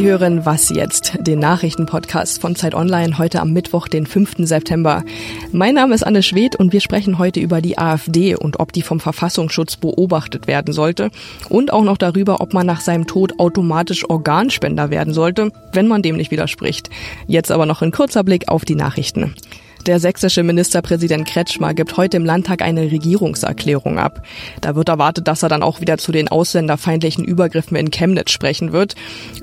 Sie hören Was jetzt, den Nachrichtenpodcast von Zeit Online heute am Mittwoch, den 5. September. Mein Name ist Anne Schwedt und wir sprechen heute über die AfD und ob die vom Verfassungsschutz beobachtet werden sollte und auch noch darüber, ob man nach seinem Tod automatisch Organspender werden sollte, wenn man dem nicht widerspricht. Jetzt aber noch ein kurzer Blick auf die Nachrichten. Der sächsische Ministerpräsident Kretschmer gibt heute im Landtag eine Regierungserklärung ab. Da wird erwartet, dass er dann auch wieder zu den ausländerfeindlichen Übergriffen in Chemnitz sprechen wird.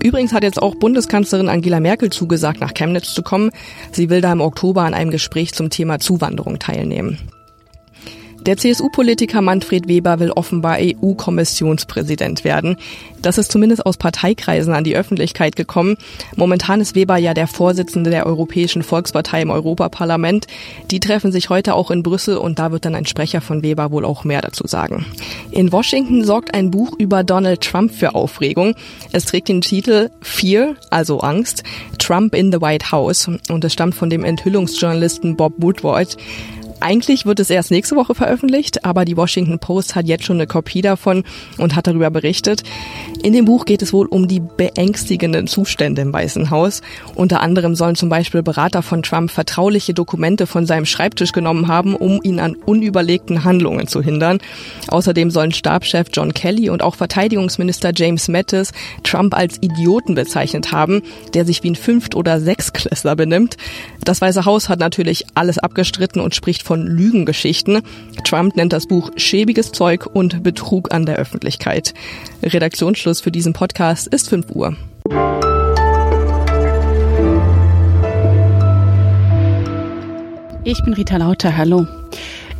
Übrigens hat jetzt auch Bundeskanzlerin Angela Merkel zugesagt, nach Chemnitz zu kommen. Sie will da im Oktober an einem Gespräch zum Thema Zuwanderung teilnehmen. Der CSU-Politiker Manfred Weber will offenbar EU-Kommissionspräsident werden. Das ist zumindest aus Parteikreisen an die Öffentlichkeit gekommen. Momentan ist Weber ja der Vorsitzende der Europäischen Volkspartei im Europaparlament. Die treffen sich heute auch in Brüssel und da wird dann ein Sprecher von Weber wohl auch mehr dazu sagen. In Washington sorgt ein Buch über Donald Trump für Aufregung. Es trägt den Titel Fear, also Angst, Trump in the White House und es stammt von dem Enthüllungsjournalisten Bob Woodward. Eigentlich wird es erst nächste Woche veröffentlicht, aber die Washington Post hat jetzt schon eine Kopie davon und hat darüber berichtet. In dem Buch geht es wohl um die beängstigenden Zustände im Weißen Haus. Unter anderem sollen zum Beispiel Berater von Trump vertrauliche Dokumente von seinem Schreibtisch genommen haben, um ihn an unüberlegten Handlungen zu hindern. Außerdem sollen Stabschef John Kelly und auch Verteidigungsminister James Mattis Trump als Idioten bezeichnet haben, der sich wie ein Fünft- oder Sechsklässler benimmt. Das Weiße Haus hat natürlich alles abgestritten und spricht von Lügengeschichten. Trump nennt das Buch schäbiges Zeug und Betrug an der Öffentlichkeit. Redaktionsschluss für diesen Podcast ist 5 Uhr. Ich bin Rita Lauter, hallo.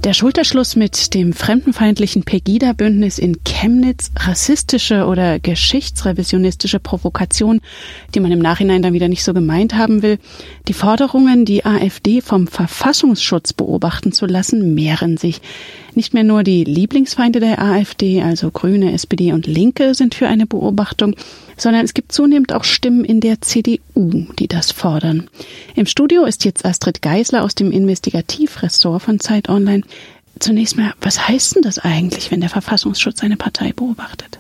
Der Schulterschluss mit dem fremdenfeindlichen Pegida-Bündnis in Chemnitz, rassistische oder geschichtsrevisionistische Provokation, die man im Nachhinein dann wieder nicht so gemeint haben will, die Forderungen, die AfD vom Verfassungsschutz beobachten zu lassen, mehren sich. Nicht mehr nur die Lieblingsfeinde der AfD, also Grüne, SPD und Linke, sind für eine Beobachtung, sondern es gibt zunehmend auch Stimmen in der CDU, die das fordern. Im Studio ist jetzt Astrid Geisler aus dem Investigativressort von Zeit Online. Zunächst mal, was heißt denn das eigentlich, wenn der Verfassungsschutz eine Partei beobachtet?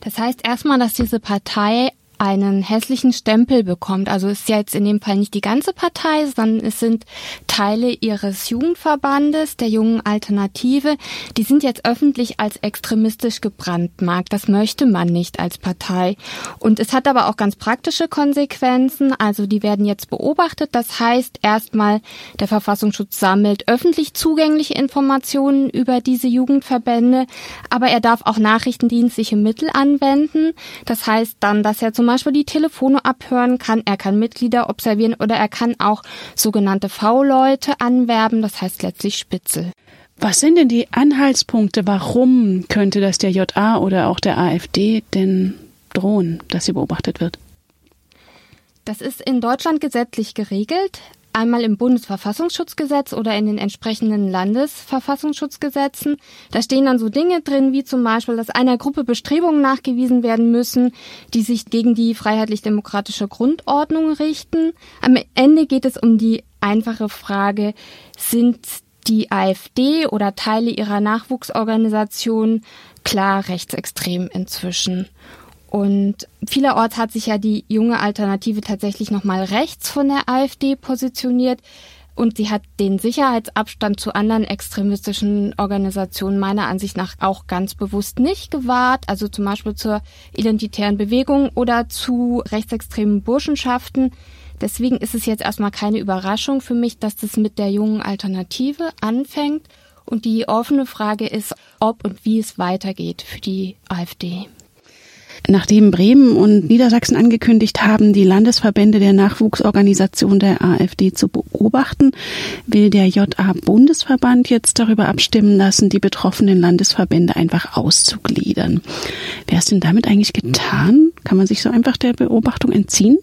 Das heißt erstmal, dass diese Partei einen hässlichen Stempel bekommt. Also ist ja jetzt in dem Fall nicht die ganze Partei, sondern es sind Teile ihres Jugendverbandes, der jungen Alternative. Die sind jetzt öffentlich als extremistisch gebrandmarkt. Das möchte man nicht als Partei. Und es hat aber auch ganz praktische Konsequenzen. Also die werden jetzt beobachtet. Das heißt erstmal, der Verfassungsschutz sammelt öffentlich zugängliche Informationen über diese Jugendverbände, aber er darf auch nachrichtendienstliche Mittel anwenden. Das heißt dann, dass er zum zum Beispiel die Telefone abhören kann, er kann Mitglieder observieren oder er kann auch sogenannte V-Leute anwerben, das heißt letztlich Spitzel. Was sind denn die Anhaltspunkte? Warum könnte das der JA oder auch der AfD denn drohen, dass sie beobachtet wird? Das ist in Deutschland gesetzlich geregelt einmal im Bundesverfassungsschutzgesetz oder in den entsprechenden Landesverfassungsschutzgesetzen. Da stehen dann so Dinge drin, wie zum Beispiel, dass einer Gruppe Bestrebungen nachgewiesen werden müssen, die sich gegen die freiheitlich-demokratische Grundordnung richten. Am Ende geht es um die einfache Frage, sind die AfD oder Teile ihrer Nachwuchsorganisation klar rechtsextrem inzwischen. Und vielerorts hat sich ja die junge Alternative tatsächlich nochmal rechts von der AfD positioniert. Und sie hat den Sicherheitsabstand zu anderen extremistischen Organisationen meiner Ansicht nach auch ganz bewusst nicht gewahrt. Also zum Beispiel zur identitären Bewegung oder zu rechtsextremen Burschenschaften. Deswegen ist es jetzt erstmal keine Überraschung für mich, dass das mit der jungen Alternative anfängt. Und die offene Frage ist, ob und wie es weitergeht für die AfD. Nachdem Bremen und Niedersachsen angekündigt haben, die Landesverbände der Nachwuchsorganisation der AfD zu beobachten, will der JA-Bundesverband jetzt darüber abstimmen lassen, die betroffenen Landesverbände einfach auszugliedern. Wer ist denn damit eigentlich getan? Kann man sich so einfach der Beobachtung entziehen?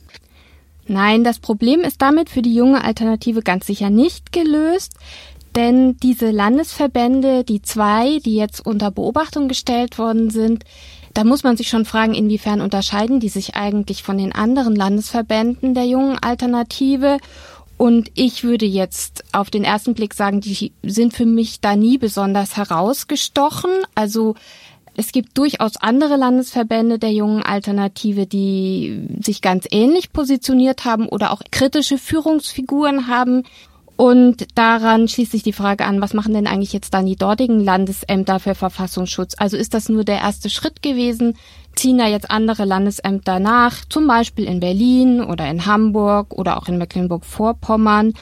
Nein, das Problem ist damit für die junge Alternative ganz sicher nicht gelöst. Denn diese Landesverbände, die zwei, die jetzt unter Beobachtung gestellt worden sind, da muss man sich schon fragen, inwiefern unterscheiden die sich eigentlich von den anderen Landesverbänden der jungen Alternative. Und ich würde jetzt auf den ersten Blick sagen, die sind für mich da nie besonders herausgestochen. Also Es gibt durchaus andere Landesverbände der jungen Alternative, die sich ganz ähnlich positioniert haben oder auch kritische Führungsfiguren haben. Und daran schließt sich die Frage an, was machen denn eigentlich jetzt dann die dortigen Landesämter für Verfassungsschutz? Also ist das nur der erste Schritt gewesen? Ziehen da jetzt andere Landesämter nach, zum Beispiel in Berlin oder in Hamburg oder auch in Mecklenburg-Vorpommern?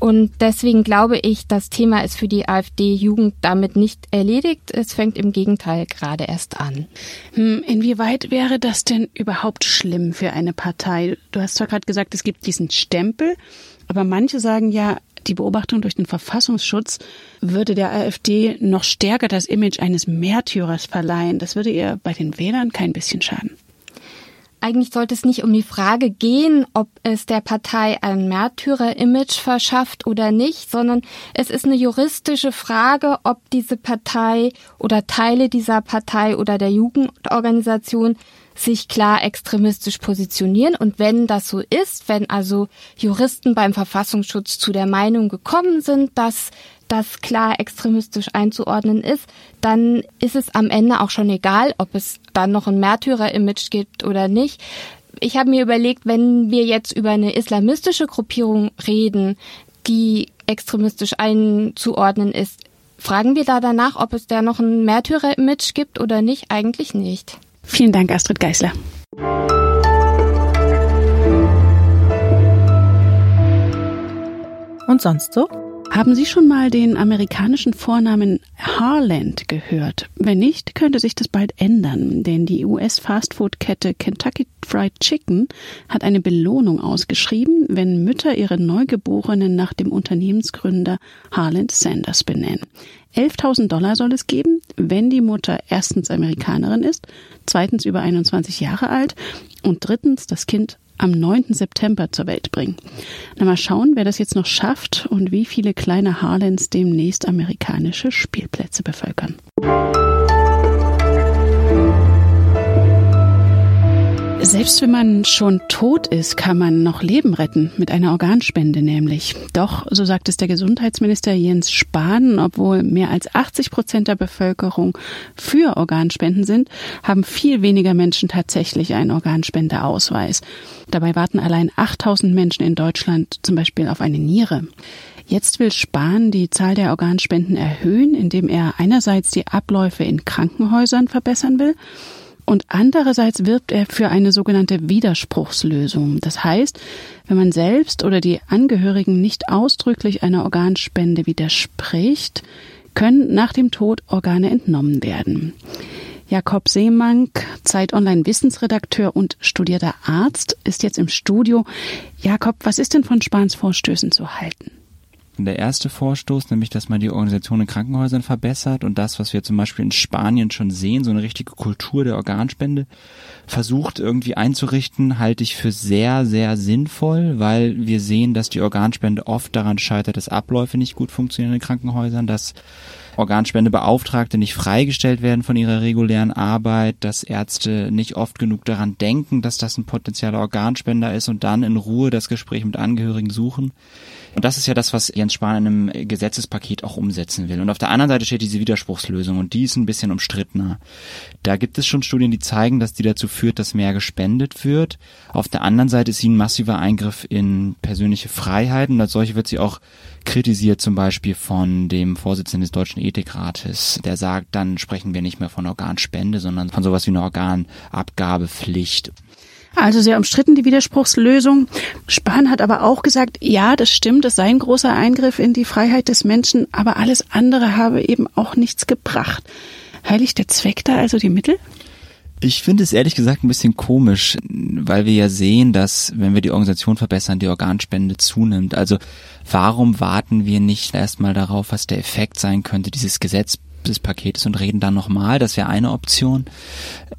Und deswegen glaube ich, das Thema ist für die AfD-Jugend damit nicht erledigt. Es fängt im Gegenteil gerade erst an. Hm, inwieweit wäre das denn überhaupt schlimm für eine Partei? Du hast zwar gerade gesagt, es gibt diesen Stempel, aber manche sagen ja, die Beobachtung durch den Verfassungsschutz würde der AfD noch stärker das Image eines Märtyrers verleihen. Das würde ihr bei den Wählern kein bisschen schaden eigentlich sollte es nicht um die Frage gehen, ob es der Partei ein Märtyrer-Image verschafft oder nicht, sondern es ist eine juristische Frage, ob diese Partei oder Teile dieser Partei oder der Jugendorganisation sich klar extremistisch positionieren. Und wenn das so ist, wenn also Juristen beim Verfassungsschutz zu der Meinung gekommen sind, dass das klar extremistisch einzuordnen ist, dann ist es am Ende auch schon egal, ob es dann noch ein Märtyrer-Image gibt oder nicht. Ich habe mir überlegt, wenn wir jetzt über eine islamistische Gruppierung reden, die extremistisch einzuordnen ist, fragen wir da danach, ob es da noch ein Märtyrer-Image gibt oder nicht? Eigentlich nicht. Vielen Dank, Astrid Geisler. Und sonst so? Haben Sie schon mal den amerikanischen Vornamen Harland gehört? Wenn nicht, könnte sich das bald ändern, denn die US-Fastfood-Kette Kentucky Fried Chicken hat eine Belohnung ausgeschrieben, wenn Mütter ihre Neugeborenen nach dem Unternehmensgründer Harland Sanders benennen. 11.000 Dollar soll es geben, wenn die Mutter erstens Amerikanerin ist, zweitens über 21 Jahre alt und drittens das Kind am 9. September zur Welt bringen. Na mal schauen, wer das jetzt noch schafft und wie viele kleine Harlands demnächst amerikanische Spielplätze bevölkern. Selbst wenn man schon tot ist, kann man noch Leben retten, mit einer Organspende nämlich. Doch, so sagt es der Gesundheitsminister Jens Spahn, obwohl mehr als 80 Prozent der Bevölkerung für Organspenden sind, haben viel weniger Menschen tatsächlich einen Organspendeausweis. Dabei warten allein 8000 Menschen in Deutschland zum Beispiel auf eine Niere. Jetzt will Spahn die Zahl der Organspenden erhöhen, indem er einerseits die Abläufe in Krankenhäusern verbessern will und andererseits wirbt er für eine sogenannte Widerspruchslösung. Das heißt, wenn man selbst oder die Angehörigen nicht ausdrücklich einer Organspende widerspricht, können nach dem Tod Organe entnommen werden. Jakob Seemank, Zeit Online Wissensredakteur und studierter Arzt, ist jetzt im Studio. Jakob, was ist denn von Spahns Vorstößen zu halten? Der erste Vorstoß, nämlich dass man die Organisation in Krankenhäusern verbessert und das, was wir zum Beispiel in Spanien schon sehen, so eine richtige Kultur der Organspende, versucht irgendwie einzurichten, halte ich für sehr, sehr sinnvoll, weil wir sehen, dass die Organspende oft daran scheitert, dass Abläufe nicht gut funktionieren in Krankenhäusern, dass Organspendebeauftragte nicht freigestellt werden von ihrer regulären Arbeit, dass Ärzte nicht oft genug daran denken, dass das ein potenzieller Organspender ist und dann in Ruhe das Gespräch mit Angehörigen suchen. Und das ist ja das, was Jens Spahn in einem Gesetzespaket auch umsetzen will. Und auf der anderen Seite steht diese Widerspruchslösung und die ist ein bisschen umstrittener. Da gibt es schon Studien, die zeigen, dass die dazu führt, dass mehr gespendet wird. Auf der anderen Seite ist sie ein massiver Eingriff in persönliche Freiheiten und als solche wird sie auch kritisiert zum Beispiel von dem Vorsitzenden des Deutschen Ethikrates, der sagt, dann sprechen wir nicht mehr von Organspende, sondern von sowas wie einer Organabgabepflicht. Also sehr umstritten die Widerspruchslösung. Spahn hat aber auch gesagt, ja, das stimmt, es sei ein großer Eingriff in die Freiheit des Menschen, aber alles andere habe eben auch nichts gebracht. Heiligt der Zweck da also die Mittel? Ich finde es ehrlich gesagt ein bisschen komisch, weil wir ja sehen, dass wenn wir die Organisation verbessern, die Organspende zunimmt. Also warum warten wir nicht erstmal darauf, was der Effekt sein könnte dieses Gesetz des Paketes und reden dann nochmal. Das wäre eine Option.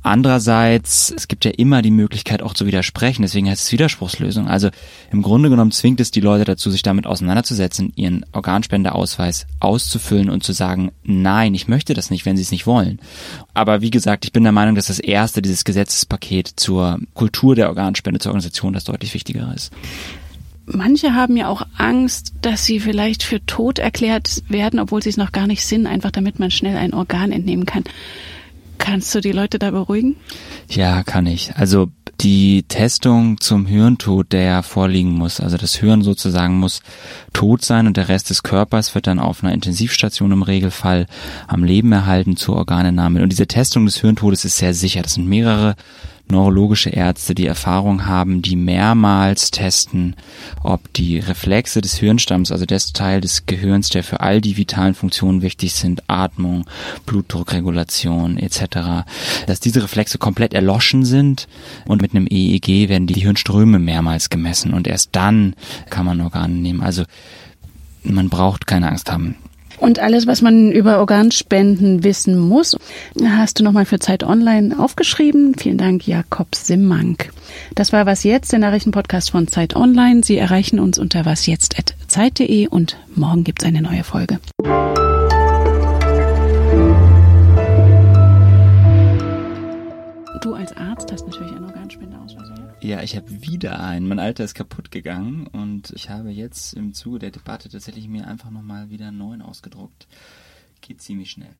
Andererseits, es gibt ja immer die Möglichkeit auch zu widersprechen. Deswegen heißt es Widerspruchslösung. Also im Grunde genommen zwingt es die Leute dazu, sich damit auseinanderzusetzen, ihren Organspendeausweis auszufüllen und zu sagen, nein, ich möchte das nicht, wenn sie es nicht wollen. Aber wie gesagt, ich bin der Meinung, dass das erste, dieses Gesetzespaket zur Kultur der Organspende, zur Organisation, das deutlich wichtiger ist. Manche haben ja auch Angst, dass sie vielleicht für tot erklärt werden, obwohl sie es noch gar nicht sind, einfach damit man schnell ein Organ entnehmen kann. Kannst du die Leute da beruhigen? Ja, kann ich. Also die Testung zum Hirntod, der ja vorliegen muss. Also das Hirn sozusagen muss tot sein und der Rest des Körpers wird dann auf einer Intensivstation im Regelfall am Leben erhalten zur Organentnahme. Und diese Testung des Hirntodes ist sehr sicher. Das sind mehrere neurologische Ärzte, die Erfahrung haben, die mehrmals testen, ob die Reflexe des Hirnstamms, also des Teil des Gehirns, der für all die vitalen Funktionen wichtig sind, Atmung, Blutdruckregulation etc., dass diese Reflexe komplett erloschen sind und mit einem EEG werden die Hirnströme mehrmals gemessen und erst dann kann man Organe nehmen. Also man braucht keine Angst haben. Und alles, was man über Organspenden wissen muss, hast du nochmal für Zeit Online aufgeschrieben. Vielen Dank, Jakob Simmank. Das war Was Jetzt, der Nachrichtenpodcast von Zeit Online. Sie erreichen uns unter wasjetzt.zeit.de und morgen gibt's eine neue Folge. Du als Arzt Ja, ich habe wieder einen. Mein alter ist kaputt gegangen und ich habe jetzt im Zuge der Debatte tatsächlich mir einfach nochmal wieder einen neuen ausgedruckt. Geht ziemlich schnell.